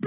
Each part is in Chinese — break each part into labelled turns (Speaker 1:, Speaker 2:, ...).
Speaker 1: 又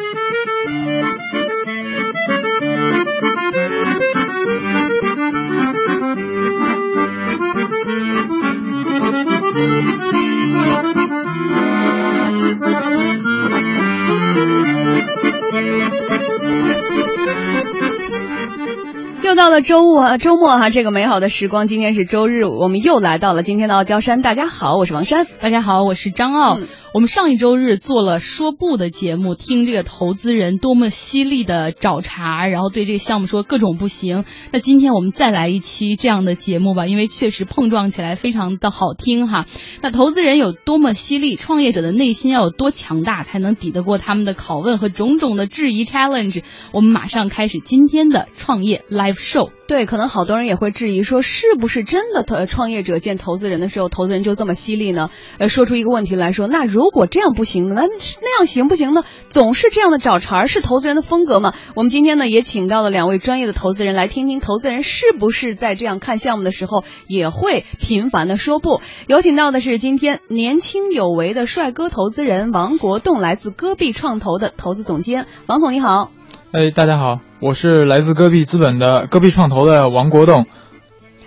Speaker 1: 到了周五啊，周末哈，这个美好的时光。今天是周日，我们又来到了今天的傲娇山。大家好，我是王珊。
Speaker 2: 大家好，我是张傲。我们上一周日做了说不的节目，听这个投资人多么犀利的找茬，然后对这个项目说各种不行。那今天我们再来一期这样的节目吧，因为确实碰撞起来非常的好听哈。那投资人有多么犀利，创业者的内心要有多强大，才能抵得过他们的拷问和种种的质疑 challenge？我们马上开始今天的创业 live show。
Speaker 1: 对，可能好多人也会质疑说，是不是真的？投创业者见投资人的时候，投资人就这么犀利呢？呃，说出一个问题来说，那如果这样不行呢？那那样行不行呢？总是这样的找茬儿，是投资人的风格吗？我们今天呢，也请到了两位专业的投资人，来听听投资人是不是在这样看项目的时候，也会频繁的说不。有请到的是今天年轻有为的帅哥投资人王国栋，来自戈壁创投的投资总监。王总你好。
Speaker 3: 哎，大家好，我是来自戈壁资本的戈壁创投的王国栋。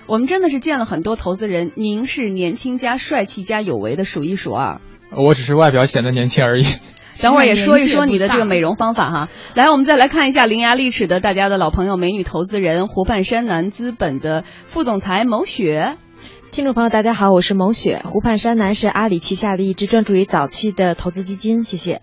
Speaker 1: 我们真的是见了很多投资人，您是年轻加帅气加有为的数一数二。
Speaker 3: 我只是外表显得年轻而已。
Speaker 1: 等会儿也说一说你的这个美容方法哈。来，我们再来看一下伶牙俐齿的大家的老朋友美女投资人湖畔山南资本的副总裁牟雪。
Speaker 4: 听众朋友，大家好，我是牟雪。湖畔山南是阿里旗下的一支专注于早期的投资基金。谢谢。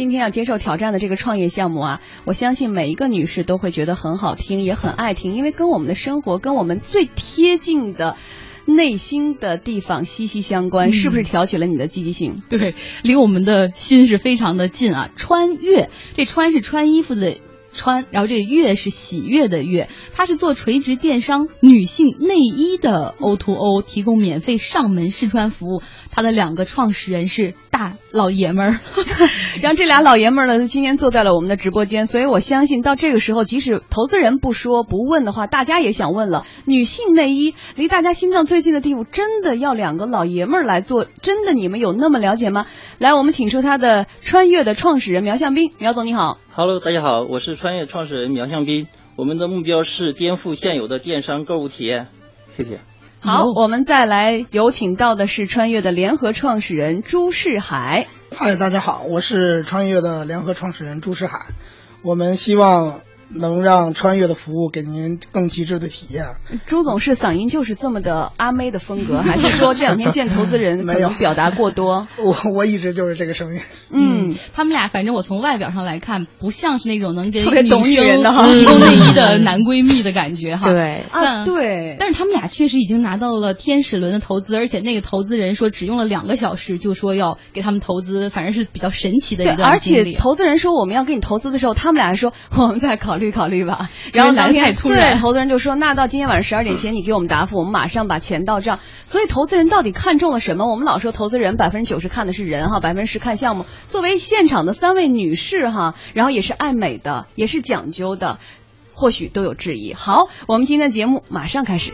Speaker 1: 今天要接受挑战的这个创业项目啊，我相信每一个女士都会觉得很好听，也很爱听，因为跟我们的生活、跟我们最贴近的内心的地方息息相关，是不是挑起了你的积极性？
Speaker 2: 对，离我们的心是非常的近啊！穿越，这穿是穿衣服的穿，然后这个悦是喜悦的悦，它是做垂直电商女性内衣的 O to O，提供免费上门试穿服务。他的两个创始人是大老爷们儿，
Speaker 1: 然后这俩老爷们儿呢，今天坐在了我们的直播间，所以我相信到这个时候，即使投资人不说不问的话，大家也想问了。女性内衣离大家心脏最近的地方，真的要两个老爷们儿来做？真的你们有那么了解吗？来，我们请出他的穿越的创始人苗向斌，苗总你好。
Speaker 5: Hello，大家好，我是穿越创始人苗向斌，我们的目标是颠覆现有的电商购物体验。谢谢。
Speaker 1: 好，我们再来有请到的是穿越的联合创始人朱世海。
Speaker 6: 嗨，大家好，我是穿越的联合创始人朱世海。我们希望。能让穿越的服务给您更极致的体验。
Speaker 1: 朱总是嗓音就是这么的阿妹的风格，还是说这两天见投资人可能表达过多？
Speaker 6: 我我一直就是这个声音。
Speaker 2: 嗯，他们俩反正我从外表上来看，不像是那种能给
Speaker 1: 特别懂女人的哈
Speaker 2: 提供内衣的男闺蜜的感觉哈。
Speaker 4: 对
Speaker 1: 啊，对。
Speaker 2: 但是他们俩确实已经拿到了天使轮的投资，而且那个投资人说只用了两个小时就说要给他们投资，反正是比较神奇的一
Speaker 1: 段经历。而且投资人说我们要给你投资的时候，他们俩还说 我们在考虑。虑考虑吧，然后当天对投资人就说，那到今天晚上十二点前 你给我们答复，我们马上把钱到账。所以投资人到底看中了什么？我们老说投资人百分之九十看的是人哈，百分之十看项目。作为现场的三位女士哈，然后也是爱美的，也是讲究的，或许都有质疑。好，我们今天的节目马上开始。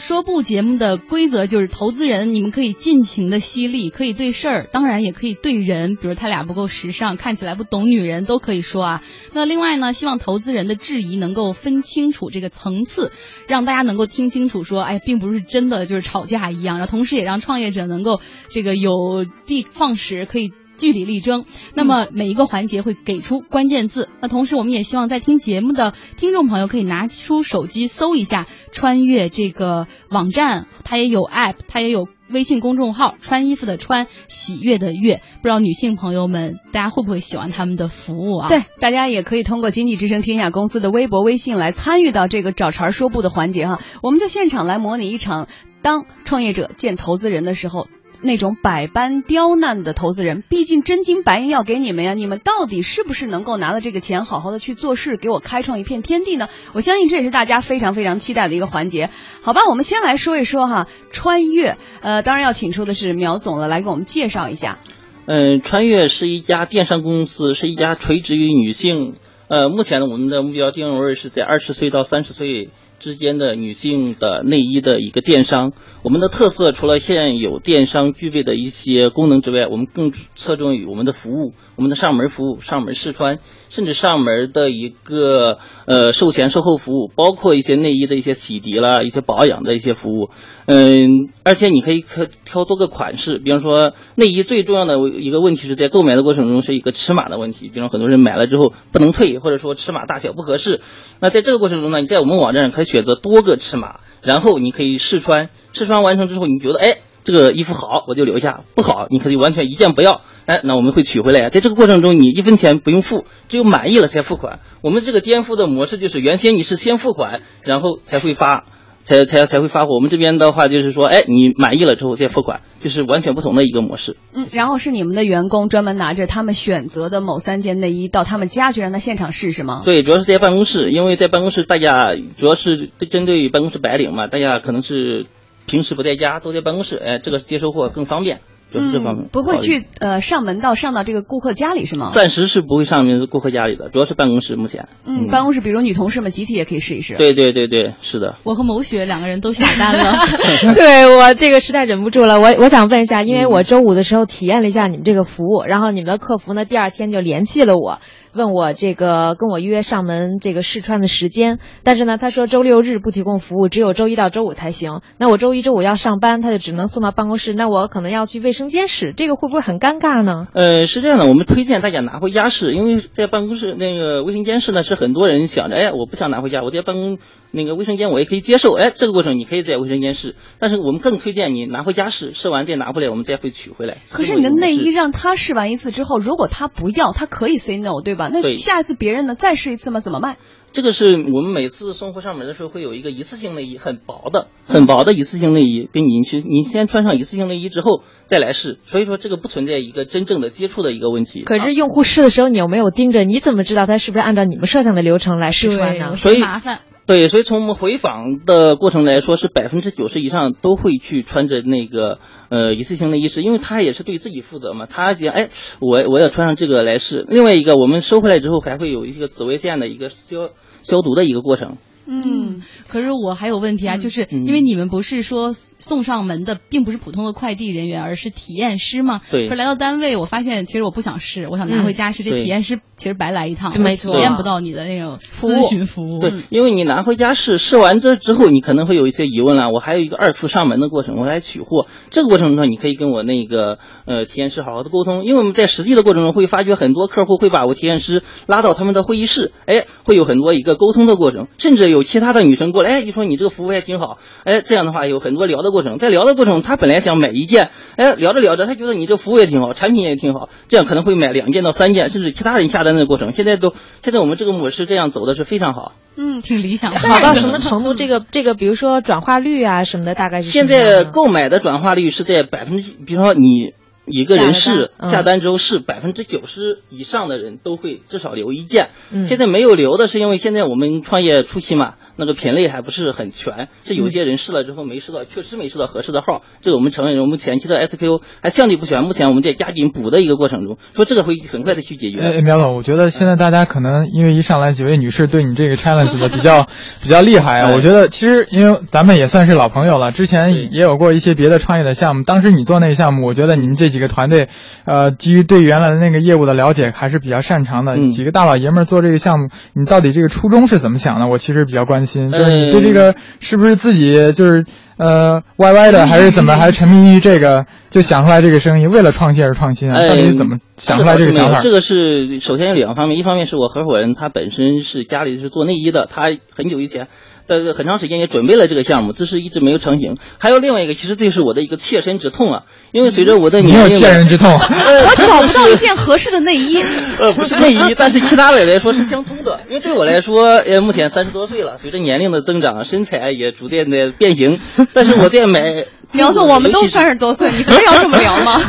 Speaker 2: 说不节目的规则就是投资人，你们可以尽情的犀利，可以对事儿，当然也可以对人，比如他俩不够时尚，看起来不懂女人，都可以说啊。那另外呢，希望投资人的质疑能够分清楚这个层次，让大家能够听清楚，说哎，并不是真的就是吵架一样，然后同时也让创业者能够这个有的放矢，可以。据理力争，那么每一个环节会给出关键字。那同时，我们也希望在听节目的听众朋友可以拿出手机搜一下“穿越”这个网站，它也有 app，它也有微信公众号“穿衣服的穿，喜悦的悦”。不知道女性朋友们大家会不会喜欢他们的服务啊？
Speaker 1: 对，大家也可以通过经济之声天下公司的微博、微信来参与到这个找茬说不的环节哈。我们就现场来模拟一场，当创业者见投资人的时候。那种百般刁难的投资人，毕竟真金白银要给你们呀，你们到底是不是能够拿了这个钱，好好的去做事，给我开创一片天地呢？我相信这也是大家非常非常期待的一个环节。好吧，我们先来说一说哈，穿越，呃，当然要请出的是苗总了，来给我们介绍一下。
Speaker 5: 嗯，穿越是一家电商公司，是一家垂直于女性。呃，目前呢，我们的目标定位是在二十岁到三十岁。之间的女性的内衣的一个电商，我们的特色除了现有电商具备的一些功能之外，我们更侧重于我们的服务，我们的上门服务、上门试穿，甚至上门的一个呃售前售后服务，包括一些内衣的一些洗涤啦、一些保养的一些服务。嗯，而且你可以可挑多个款式，比方说内衣最重要的一个问题是在购买的过程中是一个尺码的问题，比方很多人买了之后不能退，或者说尺码大小不合适。那在这个过程中呢，你在我们网站上可以。选择多个尺码，然后你可以试穿，试穿完成之后，你觉得哎这个衣服好，我就留下；不好，你可以完全一件不要。哎，那我们会取回来。在这个过程中，你一分钱不用付，只有满意了才付款。我们这个颠覆的模式就是，原先你是先付款，然后才会发。才才才会发货。我们这边的话就是说，哎，你满意了之后再付款，就是完全不同的一个模式。
Speaker 1: 嗯，然后是你们的员工专门拿着他们选择的某三件内衣到他们家去让他现场试，是吗？
Speaker 5: 对，主要是在办公室，因为在办公室大家主要是针对办公室白领嘛，大家可能是平时不在家，都在办公室，哎，这个接收货更方便。就是这方面，
Speaker 1: 不会去呃上门到上到这个顾客家里是吗？
Speaker 5: 暂时是不会上门顾客家里的，主要是办公室目前。
Speaker 1: 嗯，办公室比如女同事们集体也可以试一试。
Speaker 5: 对对对对，是的。
Speaker 2: 我和某雪两个人都下单了。
Speaker 4: 对我这个实在忍不住了，我我想问一下，因为我周五的时候体验了一下你们这个服务，然后你们的客服呢第二天就联系了我。问我这个跟我约上门这个试穿的时间，但是呢，他说周六日不提供服务，只有周一到周五才行。那我周一周五要上班，他就只能送到办公室，那我可能要去卫生间试，这个会不会很尴尬呢？
Speaker 5: 呃，是这样的，我们推荐大家拿回家试，因为在办公室那个卫生间试呢，是很多人想着，哎，我不想拿回家，我在办公那个卫生间我也可以接受，哎，这个过程你可以在卫生间试，但是我们更推荐你拿回家试，试完再拿回来，我们再会取回来。
Speaker 1: 可是你的内衣让他试完一次之后，如果他不要，他可以 say no，对吧？那下一次。别人呢？再试一次吗？怎么卖？
Speaker 5: 这个是我们每次送货上门的时候会有一个一次性内衣，很薄的、很薄的一次性内衣，给你去，你先穿上一次性内衣之后再来试。所以说这个不存在一个真正的接触的一个问题。
Speaker 4: 可是用户试的时候你有没有盯着？你怎么知道他是不是按照你们设想的流程来试穿呢？
Speaker 5: 所以
Speaker 2: 麻烦。
Speaker 5: 对，所以从我们回访的过程来说，是百分之九十以上都会去穿着那个呃一次性的衣饰，因为他也是对自己负责嘛。他觉得哎，我我要穿上这个来试。另外一个，我们收回来之后还会有一个紫外线的一个消消毒的一个过程。
Speaker 2: 嗯，可是我还有问题啊，就是因为你们不是说送上门的并不是普通的快递人员，而是体验师吗？
Speaker 5: 对。
Speaker 2: 可来到单位，我发现其实我不想试，我想拿回家试。这体验师其实白来一趟，
Speaker 4: 没错，
Speaker 2: 体验不到你的那种咨询服务。
Speaker 5: 对，因为你拿回家试，试完这之后，你可能会有一些疑问了。我还有一个二次上门的过程，我来取货。这个过程中，你可以跟我那个呃体验师好好的沟通，因为我们在实际的过程中会发觉很多客户会把我体验师拉到他们的会议室，哎，会有很多一个沟通的过程，甚至有其他的女生过来。哎，就说你这个服务也挺好，哎，这样的话有很多聊的过程，在聊的过程，他本来想买一件，哎，聊着聊着，他觉得你这服务也挺好，产品也挺好，这样可能会买两件到三件，甚至其他人下单的过程，现在都现在我们这个模式这样走的是非常好，
Speaker 2: 嗯，挺理想，
Speaker 4: 好到什么程度？这个这个，比如说转化率啊什么的，大概是
Speaker 5: 现在购买的转化率是在百分之，比如说你。一个人是下单之后是百分之九十以上的人都会至少留一件，现在没有留的是因为现在我们创业初期嘛，那个品类还不是很全，是有些人试了之后没试到，确实没试到合适的号，这个我们承认，我们前期的 SKU 还相对不全，目前我们在加紧补的一个过程中，说这个会很快的去解决。
Speaker 3: 哎，苗总，我觉得现在大家可能因为一上来几位女士对你这个 challenge 的比较 比较厉害啊，我觉得其实因为咱们也算是老朋友了，之前也有过一些别的创业的项目，当时你做那个项目，我觉得你们这几个团队。呃，基于对原来的那个业务的了解，还是比较擅长的。几个大老爷们儿做这个项目，你到底这个初衷是怎么想的？我其实比较关心，就是你对这个是不是自己就是呃歪歪的，还是怎么，还是沉迷于这个就想出来这个生意，为了创新而创新啊？到底怎么想出来这个想法？
Speaker 5: 这个是首先有两个方面，一方面是我合伙人他本身是家里是做内衣的，他很久以前。呃，很长时间也准备了这个项目，只是一直没有成型。还有另外一个，其实这是我的一个切身之痛啊，因为随着我的年龄，
Speaker 3: 切身之痛，
Speaker 1: 我找不到一件合适的内衣。
Speaker 5: 呃，不是内衣，但是其他的来说是相通的。因为对我来说，呃，目前三十多岁了，随着年龄的增长，身材也逐渐的变形。但是我在买
Speaker 1: 苗总，我们都三十多岁，你非要这么聊吗？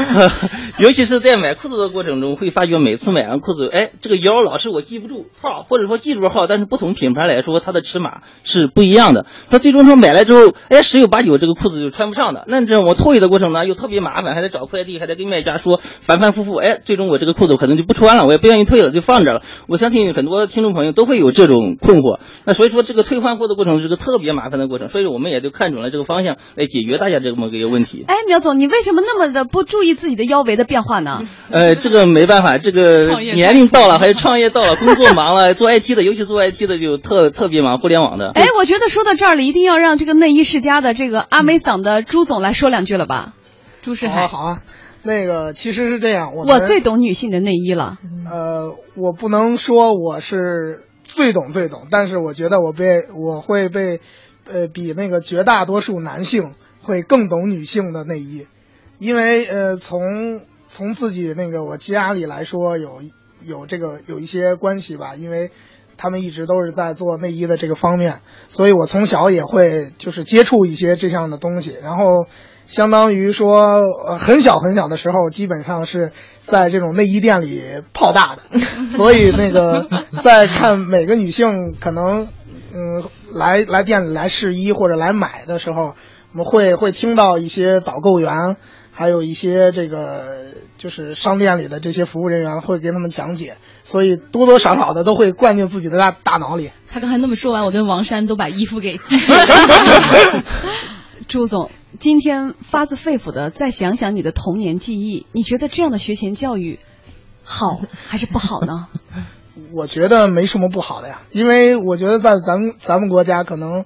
Speaker 5: 尤其是在买裤子的过程中，会发觉每次买完裤子，哎，这个腰老是我记不住号，或者说记住号，但是不同品牌来说，它的尺码是不一样的。他最终说买来之后，哎，十有八九这个裤子就穿不上的。那这我退的过程呢，又特别麻烦，还得找快递，还得跟卖家说，反反复复，哎，最终我这个裤子可能就不穿了，我也不愿意退了，就放着了。我相信很多听众朋友都会有这种困惑。那所以说，这个退换货的过程是个特别麻烦的过程，所以我们也就看准了这个方向哎解决大家这么一个问题。
Speaker 1: 哎，苗总，你为什么那么的不注意自己的腰围的变化呢？
Speaker 5: 呃，这个没办法，这个年龄到了，还有创业到了，工作忙了，做 IT 的，尤其做 IT 的就特特别忙，互联网的。
Speaker 1: 哎，我觉得说到这儿了，一定要让这个内衣世家的这个阿美嗓的朱总来说两句了吧？朱世海，
Speaker 6: 好啊，那个其实是这样，我
Speaker 1: 我最懂女性的内衣了。
Speaker 6: 呃，我不能说我是最懂最懂，但是我觉得我被我会被，呃，比那个绝大多数男性会更懂女性的内衣，因为呃从。从自己那个我家里来说，有有这个有一些关系吧，因为他们一直都是在做内衣的这个方面，所以我从小也会就是接触一些这样的东西，然后相当于说呃很小很小的时候，基本上是在这种内衣店里泡大的，所以那个在看每个女性可能嗯来来店里来试衣或者来买的时候，我们会会听到一些导购员。还有一些这个就是商店里的这些服务人员会给他们讲解，所以多多少少的都会灌进自己的大大脑里。
Speaker 2: 他刚才那么说完，我跟王山都把衣服给。
Speaker 1: 朱总，今天发自肺腑的再想想你的童年记忆，你觉得这样的学前教育好还是不好呢？
Speaker 6: 我觉得没什么不好的呀，因为我觉得在咱们咱们国家可能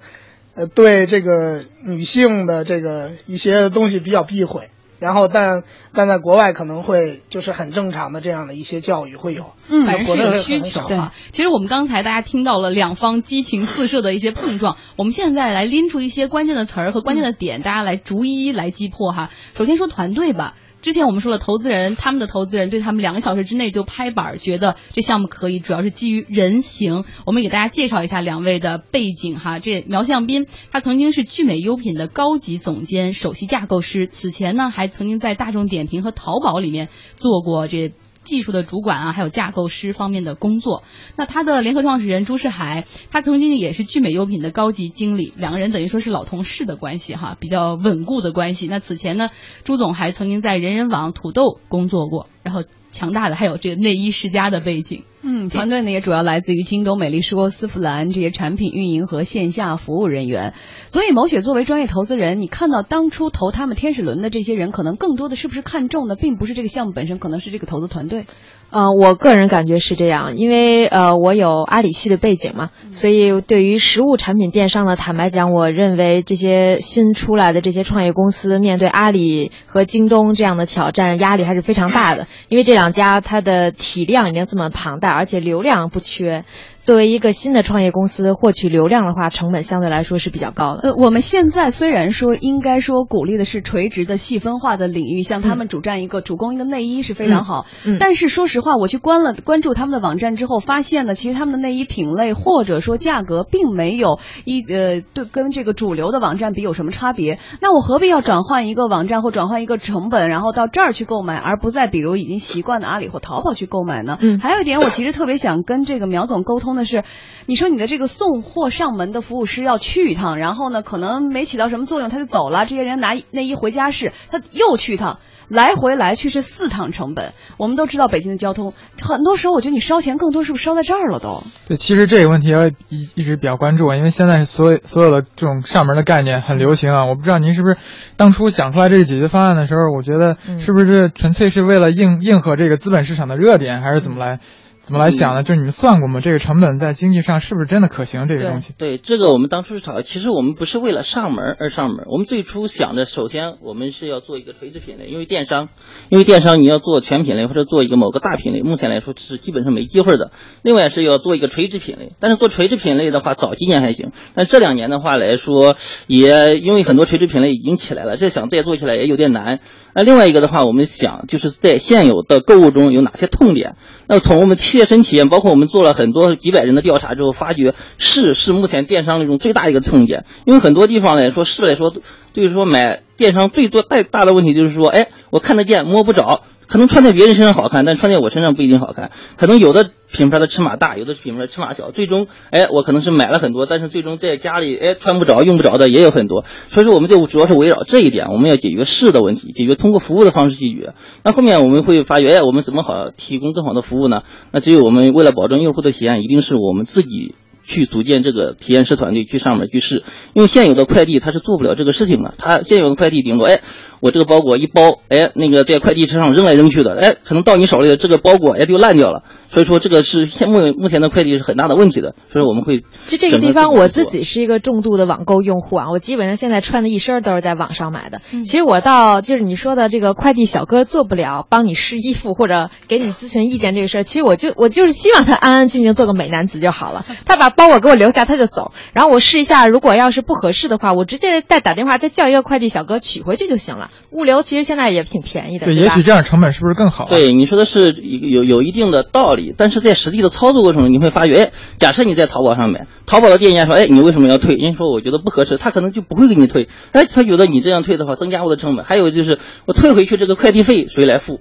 Speaker 6: 呃对这个女性的这个一些东西比较避讳。然后，但但在国外可能会就是很正常的这样的一些教育会有，
Speaker 2: 嗯，反正是有需求啊。其实我们刚才大家听到了两方激情四射的一些碰撞，我们现在来拎出一些关键的词儿和关键的点，大家来逐一来击破哈。首先说团队吧。之前我们说了，投资人他们的投资人对他们两个小时之内就拍板，觉得这项目可以，主要是基于人形。我们给大家介绍一下两位的背景哈。这苗向斌，他曾经是聚美优品的高级总监、首席架构师，此前呢还曾经在大众点评和淘宝里面做过这。技术的主管啊，还有架构师方面的工作。那他的联合创始人朱世海，他曾经也是聚美优品的高级经理，两个人等于说是老同事的关系哈，比较稳固的关系。那此前呢，朱总还曾经在人人网、土豆工作过，然后强大的还有这个内衣世家的背景。
Speaker 1: 嗯，团队呢也主要来自于京东、美丽说、丝芙兰这些产品运营和线下服务人员。所以，某雪作为专业投资人，你看到当初投他们天使轮的这些人，可能更多的是不是看中的，并不是这个项目本身，可能是这个投资团队。
Speaker 4: 呃，我个人感觉是这样，因为呃，我有阿里系的背景嘛，所以对于实物产品电商呢，坦白讲，我认为这些新出来的这些创业公司面对阿里和京东这样的挑战，压力还是非常大的，因为这两家它的体量已经这么庞大，而且流量不缺。作为一个新的创业公司，获取流量的话，成本相对来说是比较高的。
Speaker 1: 呃，我们现在虽然说应该说鼓励的是垂直的细分化的领域，像他们主占一个主攻一个内衣是非常好。嗯。但是说实话，我去关了关注他们的网站之后，发现呢，其实他们的内衣品类或者说价格并没有一呃对跟这个主流的网站比有什么差别。那我何必要转换一个网站或转换一个成本，然后到这儿去购买，而不再比如已经习惯的阿里或淘宝去购买呢？嗯。还有一点，我其实特别想跟这个苗总沟通。的是，你说你的这个送货上门的服务师要去一趟，然后呢，可能没起到什么作用，他就走了。这些人拿内衣回家试，他又去一趟，来回来去是四趟成本。我们都知道北京的交通，很多时候我觉得你烧钱更多是不是烧在这儿了都？
Speaker 3: 对，其实这个问题要一一直比较关注啊，因为现在所有所有的这种上门的概念很流行啊。我不知道您是不是当初想出来这个解决方案的时候，我觉得是不是纯粹是为了应应和这个资本市场的热点，还是怎么来？怎么来想呢？就是你们算过吗？这个成本在经济上是不是真的可行？这个东西？
Speaker 5: 对，这个我们当初是讨论。其实我们不是为了上门而上门，我们最初想着，首先我们是要做一个垂直品类，因为电商，因为电商你要做全品类或者做一个某个大品类，目前来说是基本上没机会的。另外是要做一个垂直品类，但是做垂直品类的话，早几年还行，但这两年的话来说，也因为很多垂直品类已经起来了，这想再做起来也有点难。那另外一个的话，我们想就是在现有的购物中有哪些痛点？那从我们切身体验，包括我们做了很多几百人的调查之后，发觉市是目前电商的一种最大一个痛点，因为很多地方来说市来说，就是说买电商最多带大的问题就是说，哎，我看得见摸不着。可能穿在别人身上好看，但穿在我身上不一定好看。可能有的品牌的尺码大，有的品牌尺码小。最终，哎，我可能是买了很多，但是最终在家里，哎，穿不着、用不着的也有很多。所以说，我们就主要是围绕这一点，我们要解决试的问题，解决通过服务的方式解决。那后面我们会发觉，哎，我们怎么好提供更好的服务呢？那只有我们为了保证用户的体验，一定是我们自己。去组建这个体验师团队去上面去试，因为现有的快递他是做不了这个事情的。他现有的快递顶多，哎，我这个包裹一包，哎，那个在快递车上扔来扔去的，哎，可能到你手里的这个包裹，哎，就烂掉了。所以说这个是现目目前的快递是很大的问题的。所以我们会。
Speaker 4: 其实这个地方我自己是一个重度的网购用户啊，我基本上现在穿的一身都是在网上买的。其实我到就是你说的这个快递小哥做不了帮你试衣服或者给你咨询意见这个事儿，其实我就我就是希望他安安静静做个美男子就好了。他把包裹给我留下，他就走。然后我试一下，如果要是不合适的话，我直接再打电话再叫一个快递小哥取回去就行了。物流其实现在也挺便宜的，
Speaker 3: 对，也许这样成本是不是更好？
Speaker 5: 对，你说的是有有一定的道理，但是在实际的操作过程中，你会发觉，哎，假设你在淘宝上买，淘宝的店家说，哎，你为什么要退？人家说我觉得不合适，他可能就不会给你退。哎，他觉得你这样退的话，增加我的成本。还有就是我退回去这个快递费谁来付？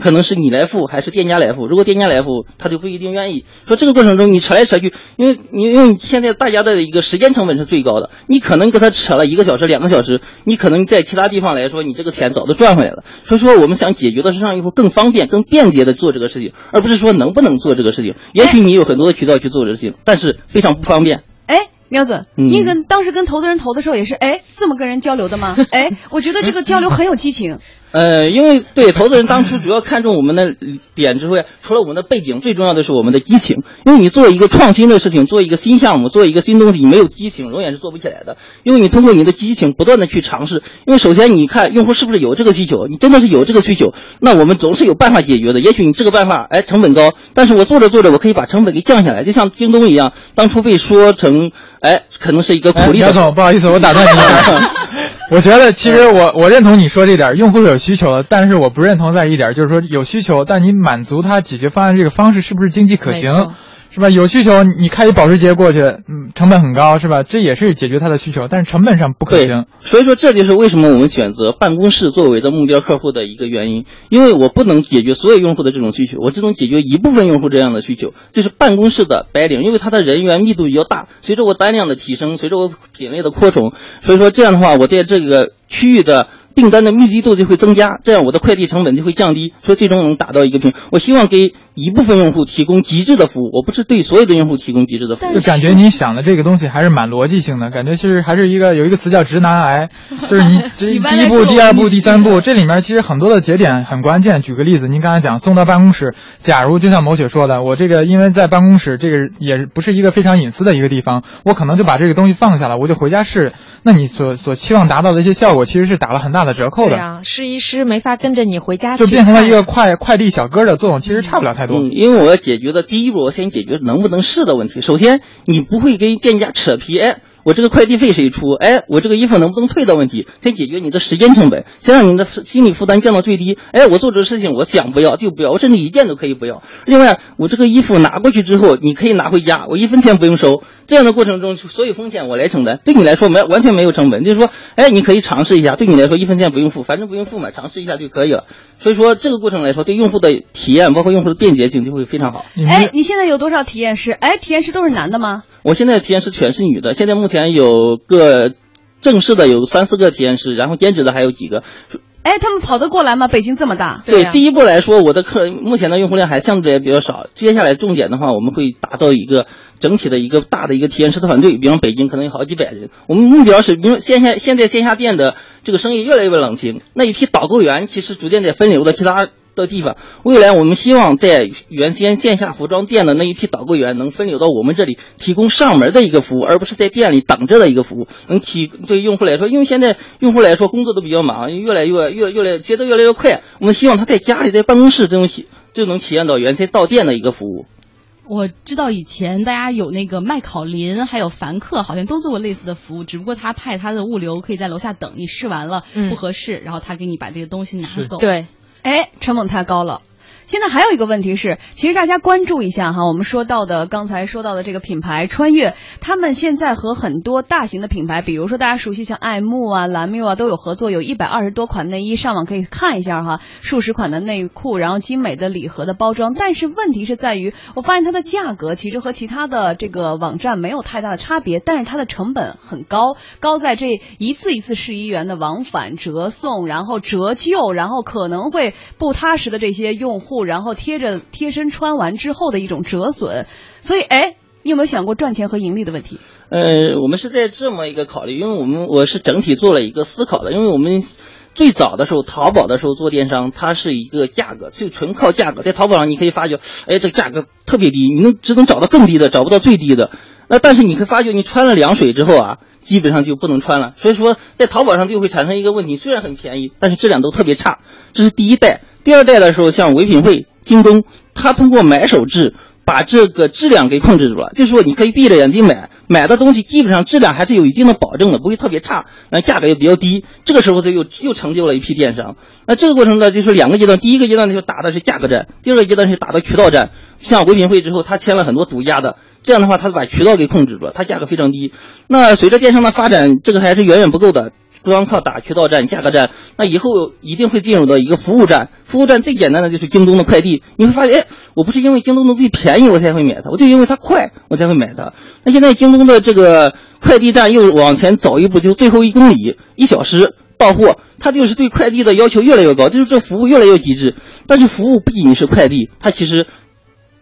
Speaker 5: 可能是你来付还是店家来付？如果店家来付，他就不一定愿意。说这个过程中你扯来扯去，因为你因为现在大家的一个时间成本是最高的，你可能跟他扯了一个小时、两个小时，你可能在其他地方来说，你这个钱早都赚回来了。所以说，我们想解决的是让用户更方便、更便捷的做这个事情，而不是说能不能做这个事情。也许你有很多的渠道去做这个事情，但是非常不方便。
Speaker 1: 哎。苗子，你跟当时跟投资人投的时候也是哎这么跟人交流的吗？哎，我觉得这个交流很有激情。
Speaker 5: 呃，因为对投资人当初主要看重我们的点之外，除了我们的背景，最重要的是我们的激情。因为你做一个创新的事情，做一个新项目，做一个新东西，你没有激情，永远是做不起来的。因为你通过你的激情，不断的去尝试。因为首先你看用户是不是有这个需求，你真的是有这个需求，那我们总是有办法解决的。也许你这个办法哎成本高，但是我做着做着，我可以把成本给降下来，就像京东一样，当初被说成。哎，可能是一个苦力。
Speaker 3: 姚总，不好意思，我打断你一下。我觉得其实我我认同你说这点，用户是有需求的，但是我不认同在一点，就是说有需求，但你满足他解决方案这个方式是不是经济可行？是吧？有需求，你开一保时捷过去，嗯，成本很高，是吧？这也是解决他的需求，但是成本上不可行。
Speaker 5: 所以说，这就是为什么我们选择办公室作为的目标客户的一个原因。因为我不能解决所有用户的这种需求，我只能解决一部分用户这样的需求，就是办公室的白领，因为他的人员密度比较大。随着我单量的提升，随着我品类的扩充，所以说这样的话，我在这个区域的。订单的密集度就会增加，这样我的快递成本就会降低，所以最终能达到一个平。我希望给一部分用户提供极致的服务，我不是对所有的用户提供极致的服务。
Speaker 3: 就感觉你想的这个东西还是蛮逻辑性的，感觉其实还是一个有一个词叫直男癌，就是你 第一步、第二步、第三步，这里面其实很多的节点很关键。举个例子，您刚才讲送到办公室，假如就像某雪说的，我这个因为在办公室这个也不是一个非常隐私的一个地方，我可能就把这个东西放下了，我就回家试。那你所所期望达到的一些效果，其实是打了很大的折扣的。
Speaker 4: 试一试没法跟着你回家，
Speaker 3: 就变成了一个快快递小哥的作用，其实差不了太多。
Speaker 5: 嗯，因为我要解决的第一步，我先解决能不能试的问题。首先，你不会跟店家扯皮，哎。我这个快递费谁出？哎，我这个衣服能不能退的问题，先解决你的时间成本，先让你的心理负担降到最低。哎，我做这个事情，我想不要就不要，我甚至一件都可以不要。另外，我这个衣服拿过去之后，你可以拿回家，我一分钱不用收。这样的过程中，所有风险我来承担，对你来说没完全没有成本。就是说，哎，你可以尝试一下，对你来说一分钱不用付，反正不用付嘛，尝试一下就可以了。所以说，这个过程来说，对用户的体验，包括用户的便捷性就会非常好。
Speaker 1: 哎，你现在有多少体验师？哎，体验师都是男的吗？
Speaker 5: 我现在的体验师全是女的，现在目前有个正式的有三四个体验师，然后兼职的还有几个。
Speaker 1: 哎，他们跑得过来吗？北京这么大。
Speaker 5: 对，第一步来说，我的客目前的用户量还相对也比较少。接下来重点的话，我们会打造一个整体的一个大的一个体验师的团队，比方北京可能有好几百人。我们目标是，比如线下现在线下店的这个生意越来越冷清，那一批导购员其实逐渐在分流的其他。的地方，未来我们希望在原先线下服装店的那一批导购员能分流到我们这里，提供上门的一个服务，而不是在店里等着的一个服务。能提对用户来说，因为现在用户来说工作都比较忙，越来越越越来节奏越来越快。我们希望他在家里在办公室这种体就能体验到原先到店的一个服务。
Speaker 2: 我知道以前大家有那个麦考林，还有凡客，好像都做过类似的服务，只不过他派他的物流可以在楼下等你试完了不合适，然后他给你把这个东西拿走。
Speaker 4: 对。
Speaker 1: 哎，成本太高了。现在还有一个问题是，其实大家关注一下哈，我们说到的刚才说到的这个品牌穿越，他们现在和很多大型的品牌，比如说大家熟悉像爱慕啊、蓝缪啊都有合作，有一百二十多款内衣，上网可以看一下哈，数十款的内裤，然后精美的礼盒的包装。但是问题是在于，我发现它的价格其实和其他的这个网站没有太大的差别，但是它的成本很高，高在这一次一次试衣员的往返折送，然后折旧，然后可能会不踏实的这些用户，然后贴着贴身穿完之后的一种折损。所以，哎，你有没有想过赚钱和盈利的问题？
Speaker 5: 呃，我们是在这么一个考虑，因为我们我是整体做了一个思考的，因为我们。最早的时候，淘宝的时候做电商，它是一个价格，就纯靠价格。在淘宝上，你可以发觉，哎，这个价格特别低，你能只能找到更低的，找不到最低的。那但是你会发觉，你穿了凉水之后啊，基本上就不能穿了。所以说，在淘宝上就会产生一个问题，虽然很便宜，但是质量都特别差。这是第一代。第二代的时候，像唯品会、京东，它通过买手制。把这个质量给控制住了，就是说你可以闭着眼睛买，买的东西基本上质量还是有一定的保证的，不会特别差，那价格也比较低。这个时候，他又又成就了一批电商。那这个过程呢，就是两个阶段，第一个阶段呢就打的是价格战，第二个阶段是打的渠道战。像唯品会之后，他签了很多独家的，这样的话，他把渠道给控制住了，他价格非常低。那随着电商的发展，这个还是远远不够的。光靠打渠道战、价格战，那以后一定会进入到一个服务战。服务战最简单的就是京东的快递，你会发现，哎，我不是因为京东的最便宜我才会买它，我就因为它快我才会买它。那现在京东的这个快递站又往前走一步，就最后一公里一小时到货，它就是对快递的要求越来越高，就是这服务越来越极致。但是服务不仅仅是快递，它其实。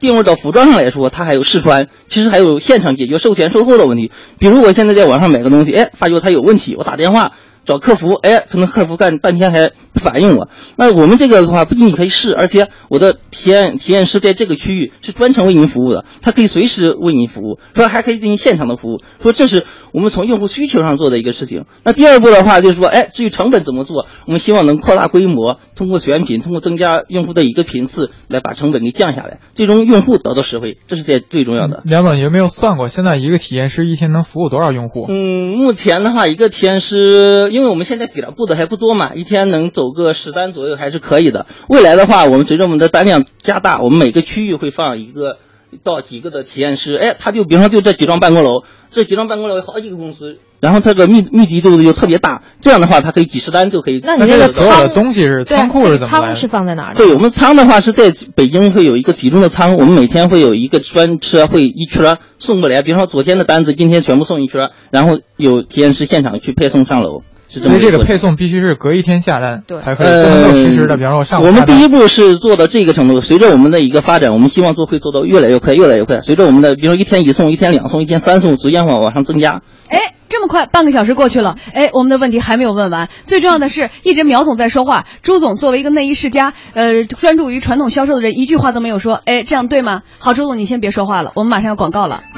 Speaker 5: 定位到服装上来说，它还有试穿，其实还有现场解决售前售后的问题。比如我现在在网上买个东西，哎，发觉它有问题，我打电话。找客服，哎，可能客服干半天还不反应我。那我们这个的话，不仅仅可以试，而且我的体验体验师在这个区域是专程为您服务的，他可以随时为您服务，说还可以进行现场的服务。说这是我们从用户需求上做的一个事情。那第二步的话，就是说，哎，至于成本怎么做，我们希望能扩大规模，通过选品，通过增加用户的一个频次，来把成本给降下来，最终用户得到实惠，这是在最重要的。
Speaker 3: 梁总有没有算过，现在一个体验师一天能服务多少用户？
Speaker 5: 嗯，目前的话，一个体验师。因为我们现在给了布的还不多嘛，一天能走个十单左右还是可以的。未来的话，我们随着我们的单量加大，我们每个区域会放一个到几个的体验师。哎，他就比方说就这几幢办公楼，这几幢办公楼有好几个公司，然后这个密密集度又特别大，这样的话，它可以几十单就可以。
Speaker 4: 那你这个
Speaker 3: 所有的东西是仓库是怎么
Speaker 4: 仓是放在哪儿？
Speaker 5: 对我们仓的话是在北京会有一个集中的仓，我们每天会有一个专车会一圈送过来。比方说昨天的单子，今天全部送一圈，然后有体验师现场去配送上楼。
Speaker 3: 所以这个配送必须是隔一天下单，对才可以，不能够实时的。比方说我上
Speaker 5: 我们第一步是做到这个程度，随着我们的一个发展，我们希望做会做到越来越快，越来越快。随着我们的，比如说一天一送，一天两送，一天三送，逐渐往往上增加。
Speaker 1: 哎，这么快，半个小时过去了，哎，我们的问题还没有问完。最重要的是，一直苗总在说话，朱总作为一个内衣世家，呃，专注于传统销售的人，一句话都没有说。哎，这样对吗？好，朱总你先别说话了，我们马上要广告了。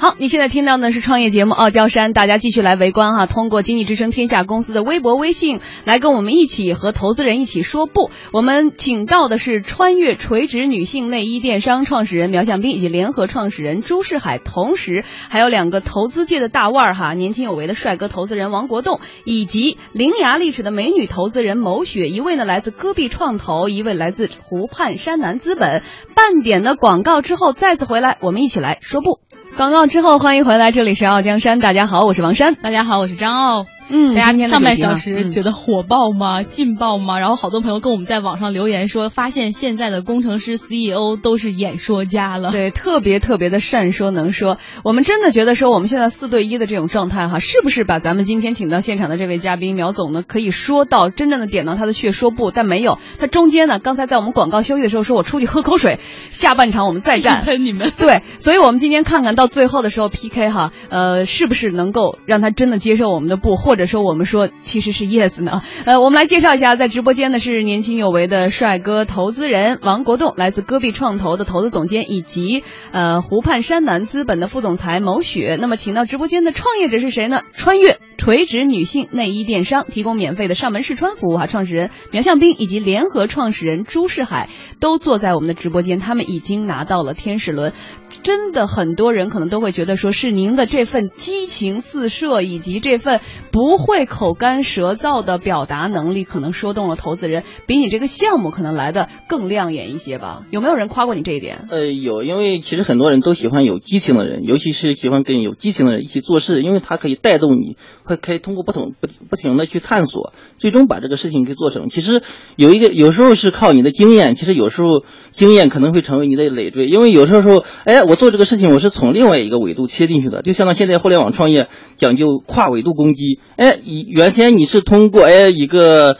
Speaker 1: 好，你现在听到的是创业节目《傲娇山》，大家继续来围观哈。通过经济之声天下公司的微博、微信来跟我们一起和投资人一起说不。我们请到的是穿越垂直女性内衣电商创始人苗向斌以及联合创始人朱世海，同时还有两个投资界的大腕儿哈，年轻有为的帅哥投资人王国栋，以及伶牙俐齿的美女投资人某雪。一位呢来自戈壁创投，一位来自湖畔山南资本。半点的广告之后再次回来，我们一起来说不。广告之后，欢迎回来，这里是傲江山，大家好，我是王珊，
Speaker 2: 大家好，我是张傲。
Speaker 1: 嗯，
Speaker 2: 大家上半小时觉得火爆吗？劲爆吗？然后好多朋友跟我们在网上留言说，发现现在的工程师 CEO 都是演说家了，
Speaker 1: 对，特别特别的善说能说。我们真的觉得说，我们现在四对一的这种状态哈，是不是把咱们今天请到现场的这位嘉宾苗总呢，可以说到真正的点到他的穴说不？但没有，他中间呢，刚才在我们广告休息的时候说，我出去喝口水，下半场我们再战。
Speaker 2: 喷你们。
Speaker 1: 对，所以我们今天看看到最后的时候 PK 哈，呃，是不是能够让他真的接受我们的不，或者者说我们说。其实是 yes 呢，呃，我们来介绍一下，在直播间的是年轻有为的帅哥投资人王国栋，来自戈壁创投的投资总监，以及呃湖畔山南资本的副总裁牟雪。那么，请到直播间的创业者是谁呢？穿越垂直女性内衣电商，提供免费的上门试穿服务哈。创始人苗向斌以及联合创始人朱世海都坐在我们的直播间，他们已经拿到了天使轮。真的很多人可能都会觉得说是您的这份激情四射以及这份不会口干舌燥的表达能力，可能说动了投资人，比你这个项目可能来的更亮眼一些吧？有没有人夸过你这一点？
Speaker 5: 呃，有，因为其实很多人都喜欢有激情的人，尤其是喜欢跟有激情的人一起做事，因为他可以带动你，会可以通过不同不不停的去探索，最终把这个事情给做成。其实有一个有时候是靠你的经验，其实有时候经验可能会成为你的累赘，因为有时候说，哎，我做这个事情我是从另外一个维度切进去的，就像到现在互联网创业讲究跨维度攻击，哎，原先你是通过哎一个。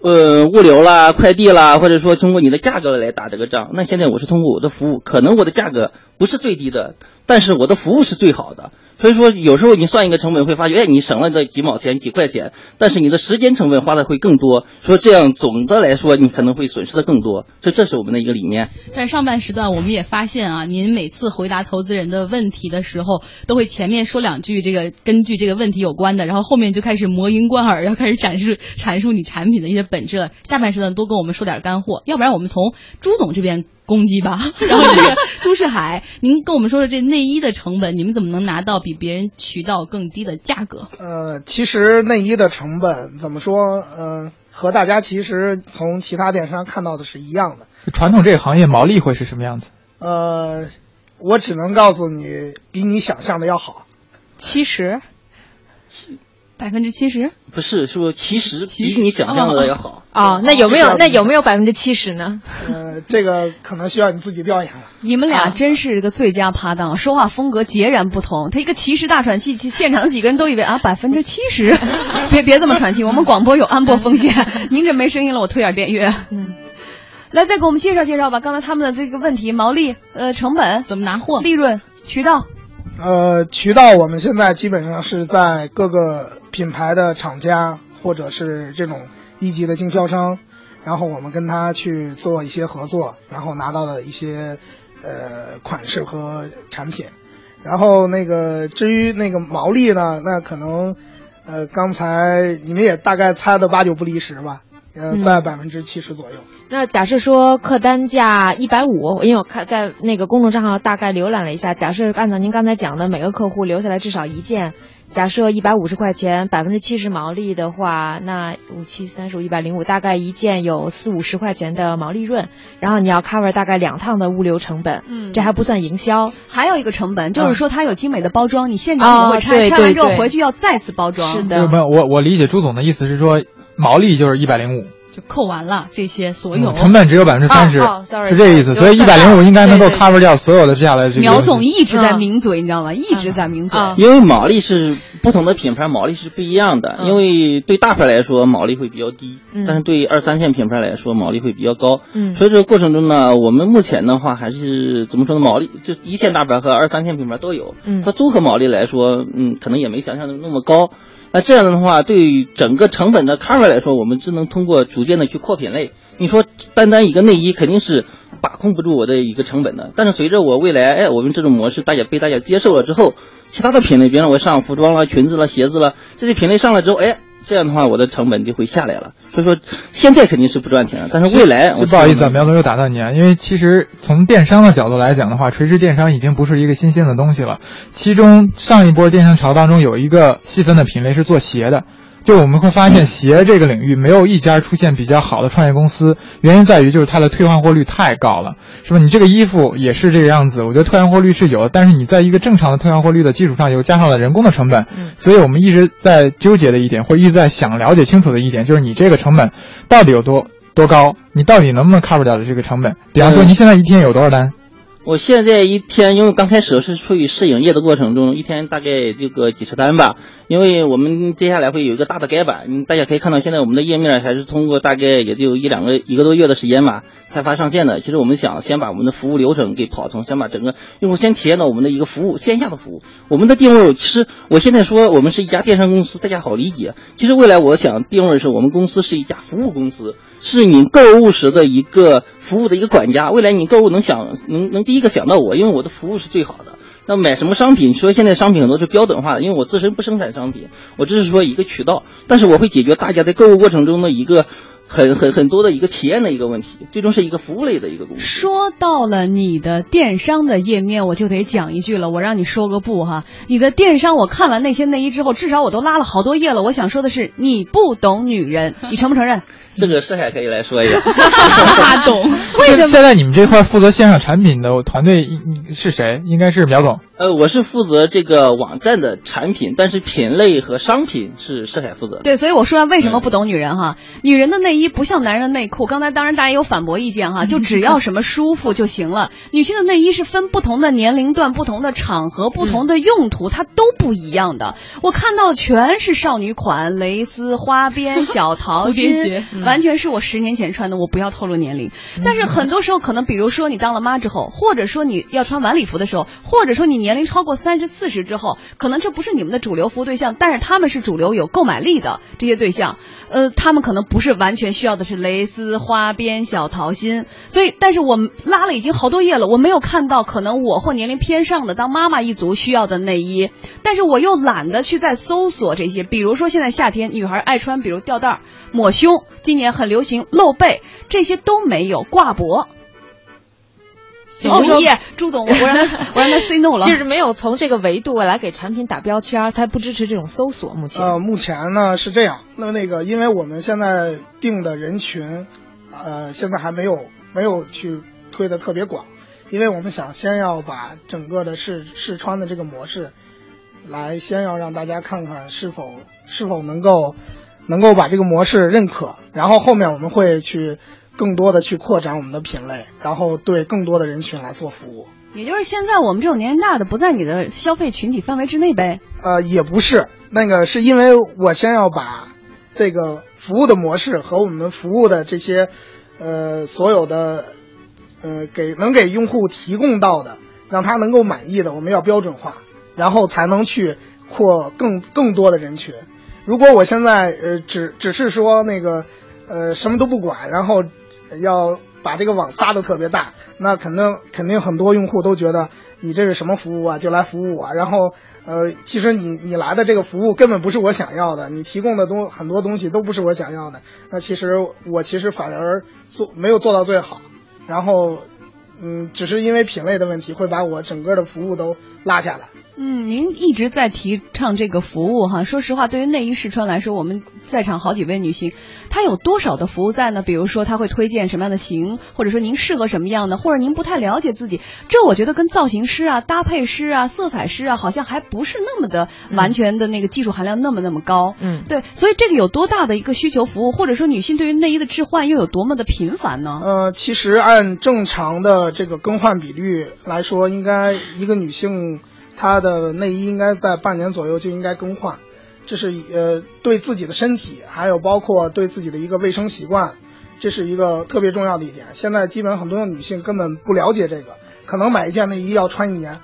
Speaker 5: 呃，物流啦、快递啦，或者说通过你的价格来打这个仗，那现在我是通过我的服务，可能我的价格不是最低的，但是我的服务是最好的。所以说，有时候你算一个成本，会发觉，哎，你省了这几毛钱、几块钱，但是你的时间成本花的会更多。说这样总的来说，你可能会损失的更多。所以这是我们的一个理念。
Speaker 2: 但上半时段我们也发现啊，您每次回答投资人的问题的时候，都会前面说两句这个根据这个问题有关的，然后后面就开始魔音贯耳，要开始展示 阐述你产品的一些本质了。下半时段多跟我们说点干货，要不然我们从朱总这边。攻击吧，然后这个朱世海，您跟我们说的这内衣的成本，你们怎么能拿到比别人渠道更低的价格？
Speaker 6: 呃，其实内衣的成本怎么说？嗯，和大家其实从其他电商看到的是一样的。
Speaker 3: 传统这个行业毛利会是什么样子？
Speaker 6: 呃，我只能告诉你，比你想象的要好，
Speaker 1: 七十。百分之七十
Speaker 5: 不是说其实比你想象的要好
Speaker 4: 哦。那有没有那有没有百分之七十呢？
Speaker 6: 呃，这个可能需要你自己调研了。
Speaker 1: 你们俩真是一个最佳搭档，说话风格截然不同。他一个其实大喘气，现场的几个人都以为啊百分之七十，别别这么喘气，我们广播有安播风险。您这没声音了，我推点电乐。嗯，来再给我们介绍介绍吧。刚才他们的这个问题，毛利呃成本
Speaker 2: 怎么拿货，
Speaker 1: 利润渠道。
Speaker 6: 呃，渠道我们现在基本上是在各个品牌的厂家或者是这种一级的经销商，然后我们跟他去做一些合作，然后拿到的一些呃款式和产品。然后那个至于那个毛利呢，那可能呃刚才你们也大概猜的八九不离十吧，呃在百分之七十左右。
Speaker 4: 那假设说客单价一百五，因为我看在那个公众账号大概浏览了一下，假设按照您刚才讲的，每个客户留下来至少一件，假设一百五十块钱，百分之七十毛利的话，那五七三十五一百零五，大概一件有四五十块钱的毛利润，然后你要 cover 大概两趟的物流成本，嗯，这还不算营销，
Speaker 1: 还有一个成本就是说它有精美的包装，你现场会拆，拆完之后回去要再次包装，
Speaker 4: 是的，
Speaker 3: 没有我我理解朱总的意思是说毛利就是一百零五。
Speaker 2: 扣完了这些所有
Speaker 3: 成本只有百分之三十，是这个意思。所以一百零五应该能够 cover 掉所有的接下来这。
Speaker 1: 苗总一直在抿嘴，你知道吗？一直在抿嘴。
Speaker 5: 因为毛利是不同的品牌毛利是不一样的，因为对大牌来说毛利会比较低，但是对二三线品牌来说毛利会比较高。嗯，所以这个过程中呢，我们目前的话还是怎么说呢？毛利就一线大牌和二三线品牌都有。嗯，它综合毛利来说，嗯，可能也没想象的那么高。那这样的话，对于整个成本的 cover 来说，我们只能通过逐渐的去扩品类。你说单单一个内衣肯定是把控不住我的一个成本的，但是随着我未来，哎，我们这种模式大家被大家接受了之后，其他的品类，比如我上服装了、裙子了、鞋子了，这些品类上来之后，哎。这样的话，我的成本就会下来了。所以说，现在肯定是不赚钱了，但是未来，
Speaker 3: 不好意思，啊，苗总又打断你啊，因为其实从电商的角度来讲的话，垂直电商已经不是一个新鲜的东西了。其中上一波电商潮当中有一个细分的品类是做鞋的。就我们会发现，鞋这个领域没有一家出现比较好的创业公司，原因在于就是它的退换货率太高了，是吧？你这个衣服也是这个样子，我觉得退换货率是有的，但是你在一个正常的退换货率的基础上，又加上了人工的成本，所以我们一直在纠结的一点，或一直在想了解清楚的一点，就是你这个成本到底有多多高，你到底能不能 cover 掉的这个成本？比方说，你现在一天有多少单？
Speaker 5: 我现在一天，因为刚开始是处于试营业的过程中，一天大概就个几十单吧。因为我们接下来会有一个大的改版，大家可以看到，现在我们的页面还是通过大概也就一两个一个多月的时间吧，开发上线的。其实我们想先把我们的服务流程给跑通，先把整个用户先体验到我们的一个服务线下的服务。我们的定位其实我现在说我们是一家电商公司，大家好理解。其实未来我想定位是我们公司是一家服务公司，是你购物时的一个服务的一个管家。未来你购物能想能能第一个想到我，因为我的服务是最好的。那买什么商品？说现在商品很多是标准化的，因为我自身不生产商品，我只是说一个渠道，但是我会解决大家在购物过程中的一个很很很多的一个体验的一个问题，最终是一个服务类的一个公司。
Speaker 1: 说到了你的电商的页面，我就得讲一句了，我让你说个不哈。你的电商，我看完那些内衣之后，至少我都拉了好多页了。我想说的是，你不懂女人，你承不承认？
Speaker 5: 这个盛海可以来说一下。
Speaker 2: 他懂。
Speaker 1: 为什么？
Speaker 3: 现在你们这块负责线上产品的团队是谁？应该是苗总。
Speaker 5: 呃，我是负责这个网站的产品，但是品类和商品是盛海负责。
Speaker 1: 对，所以我说为什么不懂女人哈？女人的内衣不像男人内裤。刚才当然大家有反驳意见哈，就只要什么舒服就行了。女性的内衣是分不同的年龄段、不同的场合、不同的用途，它都不一样的。我看到全是少女款，蕾丝、花边、小桃心，完全是我十年前穿的。我不要透露年龄，但是很多时候可能，比如说你当了妈之后，或者说你要穿晚礼服的时候，或者说你年龄超过三十四十之后，可能这不是你们的主流服务对象，但是他们是主流有购买力的这些对象。呃，他们可能不是完全需要的是蕾丝、花边、小桃心，所以，但是我拉了已经好多页了，我没有看到可能我或年龄偏上的当妈妈一族需要的内衣，但是我又懒得去再搜索这些，比如说现在夏天女孩爱穿，比如吊带、抹胸，今年很流行露背，这些都没有挂脖。哦耶，朱总，我让他 我让他 say no 了，
Speaker 4: 就是没有从这个维度来给产品打标签，它不支持这种搜索。目前
Speaker 6: 呃，目前呢是这样，那么那个，因为我们现在定的人群，呃，现在还没有没有去推的特别广，因为我们想先要把整个的试试穿的这个模式，来先要让大家看看是否是否能够能够把这个模式认可，然后后面我们会去。更多的去扩展我们的品类，然后对更多的人群来做服务。
Speaker 1: 也就是现在我们这种年龄大的不在你的消费群体范围之内呗？
Speaker 6: 呃，也不是，那个是因为我先要把这个服务的模式和我们服务的这些呃所有的呃给能给用户提供到的，让他能够满意的，我们要标准化，然后才能去扩更 更多的人群。如果我现在呃只只是说那个呃什么都不管，然后要把这个网撒的特别大，那肯定肯定很多用户都觉得你这是什么服务啊，就来服务我。然后，呃，其实你你来的这个服务根本不是我想要的，你提供的东很多东西都不是我想要的。那其实我其实反而做没有做到最好，然后，嗯，只是因为品类的问题，会把我整个的服务都拉下来。
Speaker 1: 嗯，您一直在提倡这个服务哈。说实话，对于内衣试穿来说，我们在场好几位女性，她有多少的服务在呢？比如说，她会推荐什么样的型，或者说您适合什么样的，或者您不太了解自己，这我觉得跟造型师啊、搭配师啊、色彩师啊，好像还不是那么的完全的那个技术含量那么那么高。
Speaker 4: 嗯，
Speaker 1: 对，所以这个有多大的一个需求服务，或者说女性对于内衣的置换又有多么的频繁呢？
Speaker 6: 呃，其实按正常的这个更换比率来说，应该一个女性。她的内衣应该在半年左右就应该更换，这是呃对自己的身体，还有包括对自己的一个卫生习惯，这是一个特别重要的一点。现在基本很多的女性根本不了解这个，可能买一件内衣要穿一年，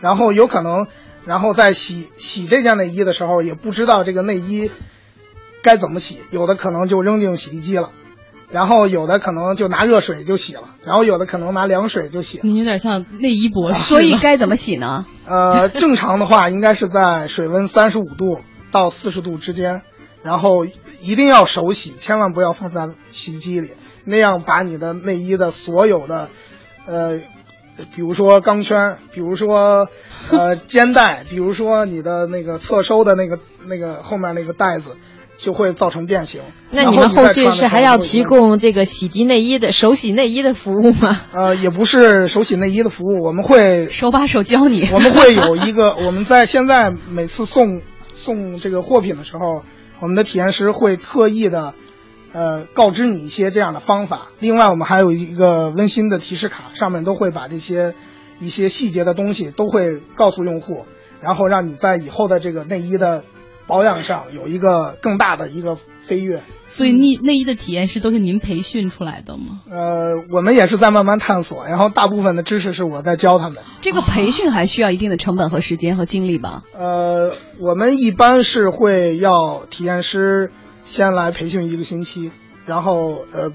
Speaker 6: 然后有可能，然后在洗洗这件内衣的时候也不知道这个内衣该怎么洗，有的可能就扔进洗衣机了。然后有的可能就拿热水就洗了，然后有的可能拿凉水就洗。
Speaker 2: 你有点像内衣博士。
Speaker 1: 所以该怎么洗呢？
Speaker 6: 呃，正常的话应该是在水温三十五度到四十度之间，然后一定要手洗，千万不要放在洗衣机里，那样把你的内衣的所有的，呃，比如说钢圈，比如说呃肩带，比如说你的那个侧收的那个那个后面那个带子。就会造成变形。
Speaker 4: 那你们后续是还要提供这个洗涤内衣的手洗内衣的服务吗？
Speaker 6: 呃，也不是手洗内衣的服务，我们会
Speaker 1: 手把手教你。
Speaker 6: 我们会有一个，我们在现在每次送送这个货品的时候，我们的体验师会特意的，呃，告知你一些这样的方法。另外，我们还有一个温馨的提示卡，上面都会把这些一些细节的东西都会告诉用户，然后让你在以后的这个内衣的。保养上有一个更大的一个飞跃，
Speaker 2: 所以内内衣的体验师都是您培训出来的吗？
Speaker 6: 呃，我们也是在慢慢探索，然后大部分的知识是我在教他们。
Speaker 1: 这个培训还需要一定的成本和时间和精力吧？
Speaker 6: 呃，我们一般是会要体验师先来培训一个星期，然后呃，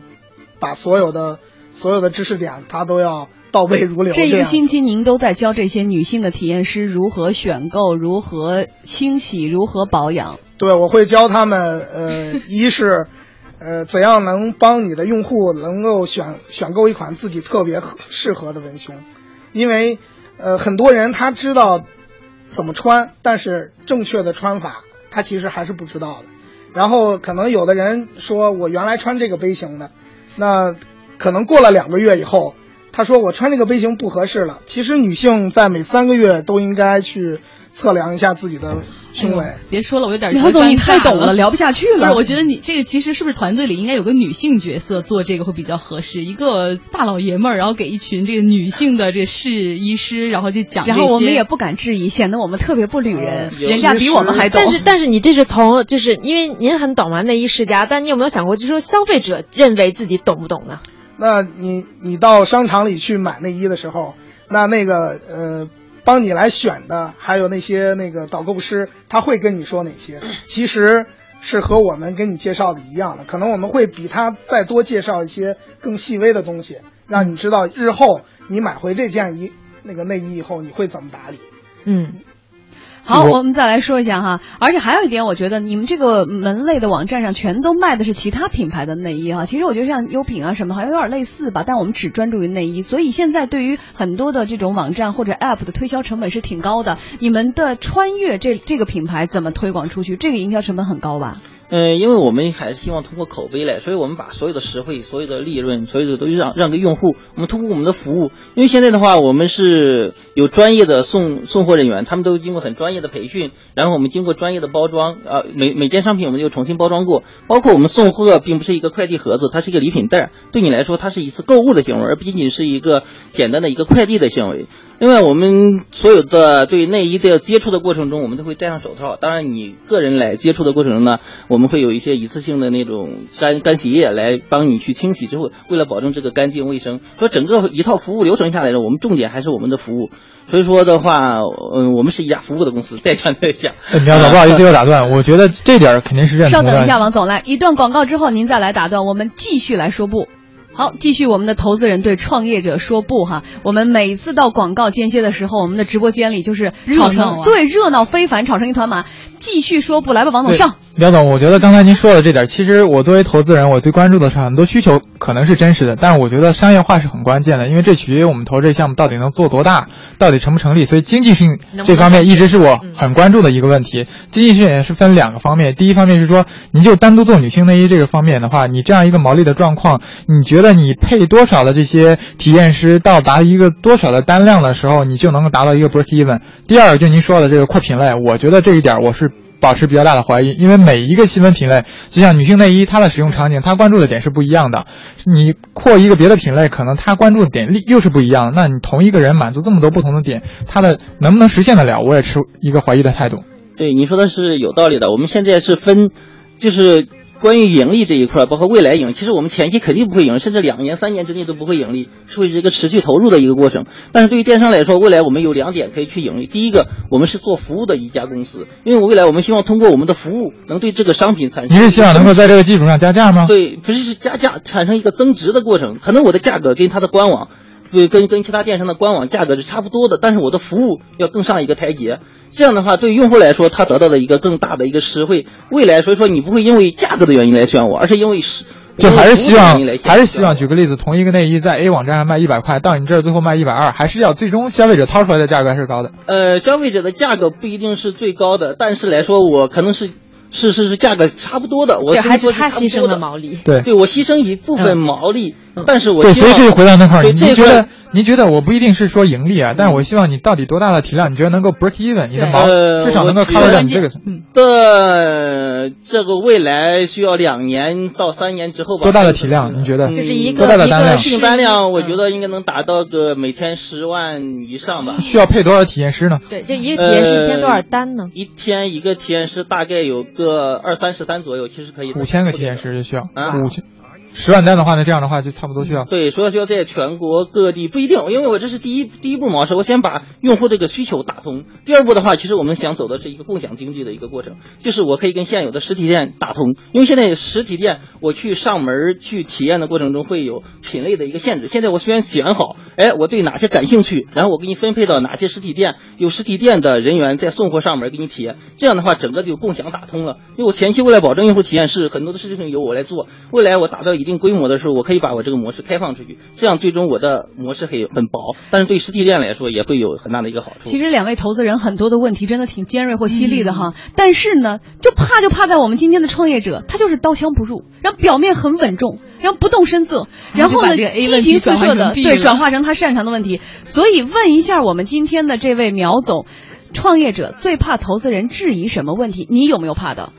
Speaker 6: 把所有的所有的知识点他都要。倒背如流。
Speaker 1: 这一个星期您都在教这些女性的体验师如何选购、如何清洗、如何保养。
Speaker 6: 对，我会教他们。呃，一是，呃，怎样能帮你的用户能够选选购一款自己特别适合的文胸？因为，呃，很多人他知道怎么穿，但是正确的穿法他其实还是不知道的。然后可能有的人说我原来穿这个杯型的，那可能过了两个月以后，他说我穿这个杯型不合适了。其实女性在每三个月都应该去测量一下自己的。胸围，
Speaker 2: 别说了，我有点。
Speaker 1: 刘总，你太懂了，聊不下去了。
Speaker 2: 不是，我觉得你这个其实是不是团队里应该有个女性角色做这个会比较合适？一个大老爷们儿，然后给一群这个女性的这试衣师，然后就讲。
Speaker 1: 然后我们也不敢质疑，显得我们特别不女人，人家比我们还懂。
Speaker 4: 但是，但是你这是从就是因为您很懂嘛，内衣世家，但你有没有想过，就是说消费者认为自己懂不懂呢？
Speaker 6: 那你你到商场里去买内衣的时候，那那个呃。帮你来选的，还有那些那个导购师，他会跟你说哪些？其实是和我们给你介绍的一样的，可能我们会比他再多介绍一些更细微的东西，让你知道日后你买回这件衣那个内衣以后你会怎么打理。
Speaker 4: 嗯。
Speaker 1: 好，我们再来说一下哈，而且还有一点，我觉得你们这个门类的网站上全都卖的是其他品牌的内衣哈。其实我觉得像优品啊什么，好像有点类似吧，但我们只专注于内衣，所以现在对于很多的这种网站或者 App 的推销成本是挺高的。你们的穿越这这个品牌怎么推广出去？这个营销成本很高吧？
Speaker 5: 嗯，因为我们还是希望通过口碑来，所以我们把所有的实惠、所有的利润、所有的都让让给用户。我们通过我们的服务，因为现在的话，我们是有专业的送送货人员，他们都经过很专业的培训，然后我们经过专业的包装，啊，每每件商品我们就重新包装过，包括我们送货并不是一个快递盒子，它是一个礼品袋，对你来说它是一次购物的行为，而不仅仅是一个简单的一个快递的行为。另外，我们所有的对内衣的接触的过程中，我们都会戴上手套。当然，你个人来接触的过程中呢，我们会有一些一次性的那种干干洗液来帮你去清洗。之后，为了保证这个干净卫生，说整个一套服务流程下来呢，我们重点还是我们的服务。所以说的话，嗯，我们是一家服务的公司。再强调一下，
Speaker 3: 苗总，不好意思 又打断，我觉得这点肯定是认
Speaker 1: 同的。稍等一下，王总，来一段广告之后，您再来打断，我们继续来说不。好，继续我们的投资人对创业者说不哈。我们每次到广告间歇的时候，我们的直播间里就是
Speaker 2: 吵成
Speaker 1: 对热闹非凡，吵成一团麻。继续说不来吧，王总上。
Speaker 3: 苗总，我觉得刚才您说的这点，其实我作为投资人，我最关注的是很多需求可能是真实的，但是我觉得商业化是很关键的，因为这取决于我们投这项目到底能做多大，到底成不成立。所以经济性这方面一直是我很关注的一个问题。经济性也是分两个方面，第一方面是说，你就单独做女性内衣这个方面的话，你这样一个毛利的状况，你觉得你配多少的这些体验师到达一个多少的单量的时候，你就能够达到一个 break even。第二，就您说的这个跨品类，我觉得这一点我是。保持比较大的怀疑，因为每一个细分品类，就像女性内衣，它的使用场景，它关注的点是不一样的。你扩一个别的品类，可能它关注的点又是不一样。那你同一个人满足这么多不同的点，它的能不能实现得了？我也持一个怀疑的态度。
Speaker 5: 对，你说的是有道理的。我们现在是分，就是。关于盈利这一块，包括未来盈，其实我们前期肯定不会盈，甚至两年、三年之内都不会盈利，是会是一个持续投入的一个过程。但是对于电商来说，未来我们有两点可以去盈利。第一个，我们是做服务的一家公司，因为我未来我们希望通过我们的服务，能对这个商品产生。
Speaker 3: 你是希望能够在这个基础上加价吗？
Speaker 5: 对，不是是加价，产生一个增值的过程。可能我的价格跟它的官网。对，跟跟其他电商的官网价格是差不多的，但是我的服务要更上一个台阶。这样的话，对用户来说，他得到的一个更大的一个实惠。未来，所以说你不会因为价格的原因来选我，而是因为是，
Speaker 3: 就还是希望，还是希望。举个例子，同一个内衣在 A 网站上卖一百块，到你这儿最后卖一百二，还是要最终消费者掏出来的价格是高的。
Speaker 5: 呃，消费者的价格不一定是最高的，但是来说，我可能是。是是是，价格差不多的，我
Speaker 4: 还是他牺牲了毛利，
Speaker 3: 对，
Speaker 5: 对我牺牲一部分毛利，但是我
Speaker 3: 对，所以这就回到那块儿，
Speaker 5: 你
Speaker 3: 觉得您觉得我不一定是说盈利啊，但是我希望你到底多大的体量，你觉得能够 break even，你的毛至少能够 cover 掉你这个
Speaker 5: 的这个未来需要两年到三年之后吧？
Speaker 3: 多大的体量？你觉得？
Speaker 4: 就是一个
Speaker 3: 多大的单量？
Speaker 5: 订单量，我觉得应该能达到个每天十万以上吧。
Speaker 3: 需要配多少体验师呢？
Speaker 4: 对，这一个体验师一天多少单呢？
Speaker 5: 一天一个体验师大概有个二三十。十单左右其实可以，
Speaker 3: 五千个体验师就需要
Speaker 5: 啊，
Speaker 3: 五千，十万单的话，那这样的话就差不多需要。
Speaker 5: 对，说需要在全国各地不一定，因为我这是第一第一步模式，我先把用户这个需求打通。第二步的话，其实我们想走的是一个共享经济的一个过程，就是我可以跟现有的实体店打通，因为现在实体店我去上门去体验的过程中会有品类的一个限制。现在我虽然选好，哎，我对哪些感兴趣，然后我给你分配到哪些实体店，有实体店的人员再送货上门给你体验，这样的话整个就共享打通了。因为我前期为了保证用户体验是很多的事情由我来做，未来我达到一定规模的时候，我可以把我这个模式开放出去，这样最终我的模式很很薄，但是对实体店来说也会有很大的一个好处。
Speaker 1: 其实两位投资人很多的问题真的挺尖锐或犀利的哈，但是呢，就怕就怕在我们今天的创业者，他就是刀枪不入，然后表面很稳重，然后不动声色，然后呢激情四射的对转化成他擅长的问题。所以问一下我们今天的这位苗总，创业者最怕投资人质疑什么问题？你有没有怕的？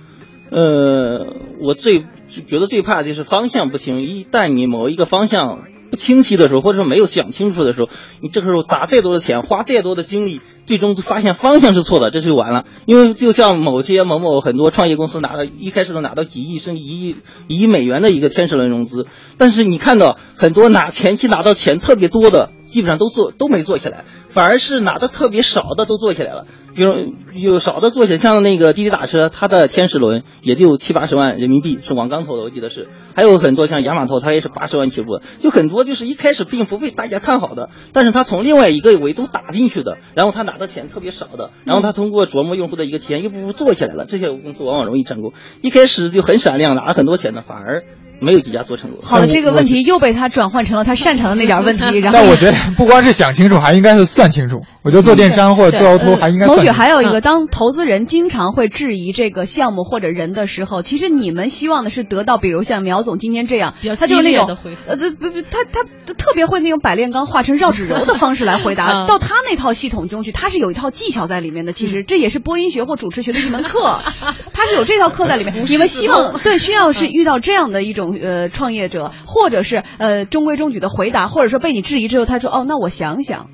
Speaker 5: 呃，我最觉得最怕的就是方向不清。一旦你某一个方向不清晰的时候，或者说没有想清楚的时候，你这个时候砸再多的钱，花再多的精力，最终发现方向是错的，这就完了。因为就像某些某某很多创业公司拿到一开始都拿到几亿甚至一亿一亿美元的一个天使轮融资，但是你看到很多拿前期拿到钱特别多的，基本上都做都没做起来，反而是拿的特别少的都做起来了。比如有少的做起来，像那个滴滴打车，它的天使轮也就七八十万人民币，是网刚投的，我记得是。还有很多像亚马投，它也是八十万起步，就很多就是一开始并不被大家看好的，但是他从另外一个维度打进去的，然后他拿的钱特别少的，然后他通过琢磨用户的一个体验，一步步做起来了。这些公司往往容易成功，一开始就很闪亮，拿了很多钱的，反而。没有几家做成功。
Speaker 1: 好的，这个问题又被他转换成了他擅长的那点问题。然后，
Speaker 3: 但我觉得不光是想清楚，还应该是算清楚。我觉得做电商或者做 O to 还应该。
Speaker 1: 某许还有一个，当投资人经常会质疑这个项目或者人的时候，其实你们希望的是得到，比如像苗总今天这样，他就那种呃，不不，他他特别会那种百炼钢化成绕指柔的方式来回答，到他那套系统中去，他是有一套技巧在里面的。其实这也是播音学或主持学的一门课，他是有这套课在里面。你们希望对需要是遇到这样的一种呃创业。者，或者是呃中规中矩的回答，或者说被你质疑之后，他说哦，那我想想。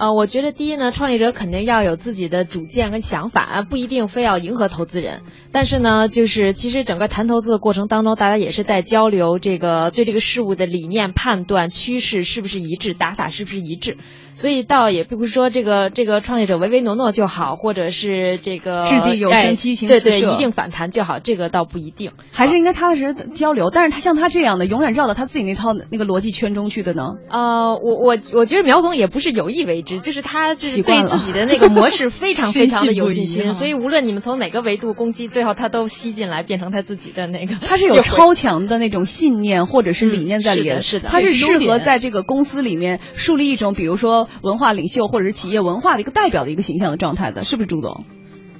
Speaker 4: 呃，我觉得第一呢，创业者肯定要有自己的主见跟想法啊，不一定非要迎合投资人。但是呢，就是其实整个谈投资的过程当中，大家也是在交流这个对这个事物的理念判断、趋势是不是一致，打法是不是一致。所以倒也并不是说这个这个创业者唯唯诺诺就好，或者是这个
Speaker 1: 掷地有声、激情
Speaker 4: 对对一定反弹就好，这个倒不一定，
Speaker 1: 还是应该踏踏实实交流。但是他像他这样的，永远绕到他自己那套那个逻辑圈中去的呢？
Speaker 4: 呃，我我我觉得苗总也不是有意为之。就是他，就是对自己的那个模式非常非常的有信心，所以无论你们从哪个维度攻击，最后他都吸进来，变成他自己的那个。
Speaker 1: 他是有超强的那种信念或者是理念在里面，
Speaker 4: 是的，
Speaker 1: 他是适合在这个公司里面树立一种，比如说文化领袖或者是企业文化的一个代表的一个形象的状态的，是不是朱总？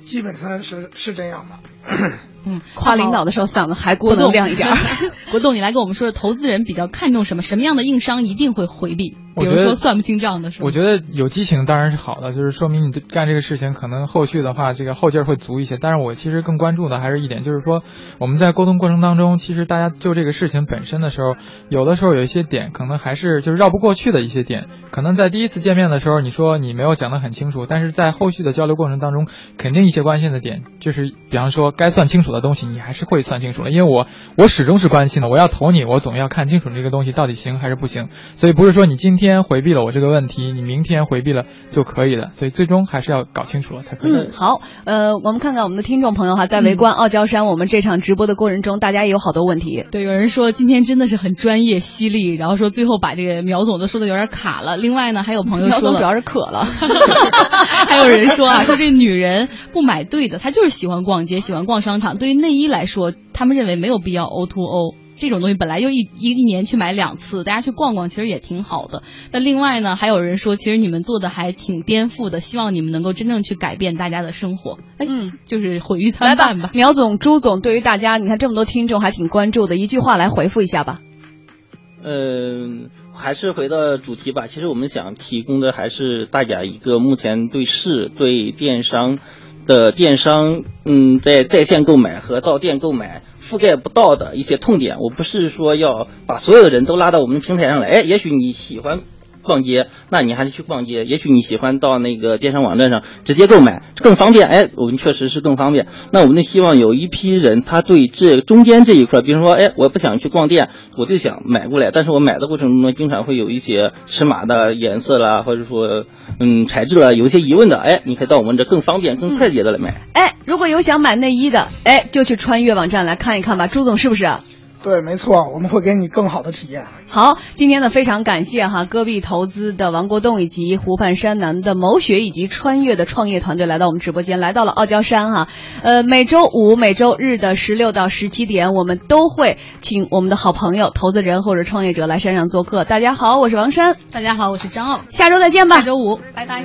Speaker 6: 基本上是是这样的。
Speaker 1: 嗯，夸领导的时候嗓子还郭能亮一点。
Speaker 2: 国栋，你来跟我们说说，投资人比较看重什么？什么样的硬伤一定会回避？比如说算不清账的时候。
Speaker 3: 我觉得有激情当然是好的，就是说明你干这个事情可能后续的话，这个后劲儿会足一些。但是我其实更关注的还是一点，就是说我们在沟通过程当中，其实大家就这个事情本身的时候，有的时候有一些点可能还是就是绕不过去的一些点。可能在第一次见面的时候，你说你没有讲得很清楚，但是在后续的交流过程当中，肯定一些关键的点，就是比方说该算清楚的东西，你还是会算清楚的。因为我我始终是关心的，我要投你，我总要看清楚这个东西到底行还是不行。所以不是说你今天回避了我这个问题，你明天回避了就可以了。所以最终还是要搞清楚了才可以。
Speaker 1: 嗯，好，呃，我们看看我们的听众朋友哈，在围观傲娇山我们这场直播的过程中，大家也有好多问题。
Speaker 2: 对，有人说今天真的是很专业犀利，然后说最后把这个苗总都说的有点卡了。另外呢，还有朋友说
Speaker 1: 主要是渴了，
Speaker 2: 还有人说啊，说这女人不买对的，她就是喜欢逛街，喜欢逛商场。对于内衣来说，他们认为没有必要 O to O 这种东西，本来就一一一年去买两次，大家去逛逛其实也挺好的。那另外呢，还有人说，其实你们做的还挺颠覆的，希望你们能够真正去改变大家的生活。嗯，就是毁誉参半吧。
Speaker 1: 苗总、朱总，对于大家，你看这么多听众还挺关注的，一句话来回复一下吧。
Speaker 5: 嗯，还是回到主题吧。其实我们想提供的还是大家一个目前对市、对电商的电商，嗯，在在线购买和到店购买覆盖不到的一些痛点。我不是说要把所有的人都拉到我们平台上来，哎，也许你喜欢逛街，那你还是去逛街。也许你喜欢到那个电商网站上直接购买，更方便。哎，我们确实是更方便。那我们就希望有一批人，他对这中间这一块，比如说，哎，我不想去逛店，我就想买过来，但是我买的过程中呢，经常会有一些尺码的颜色啦，或者说，嗯，材质啦，有一些疑问的，哎，你可以到我们这更方便、更快捷的来买。
Speaker 1: 哎，如果有想买内衣的，哎，就去穿越网站来看一看吧。朱总是不是？
Speaker 6: 对，没错，我们会给你更好的体验。
Speaker 1: 好，今天呢非常感谢哈戈壁投资的王国栋以及湖畔山南的某雪以及穿越的创业团队来到我们直播间，来到了傲娇山哈。呃，每周五、每周日的十六到十七点，我们都会请我们的好朋友、投资人或者创业者来山上做客。大家好，我是王珊。
Speaker 2: 大家好，我是张傲。
Speaker 1: 下周再见吧。
Speaker 2: 下周五，拜拜。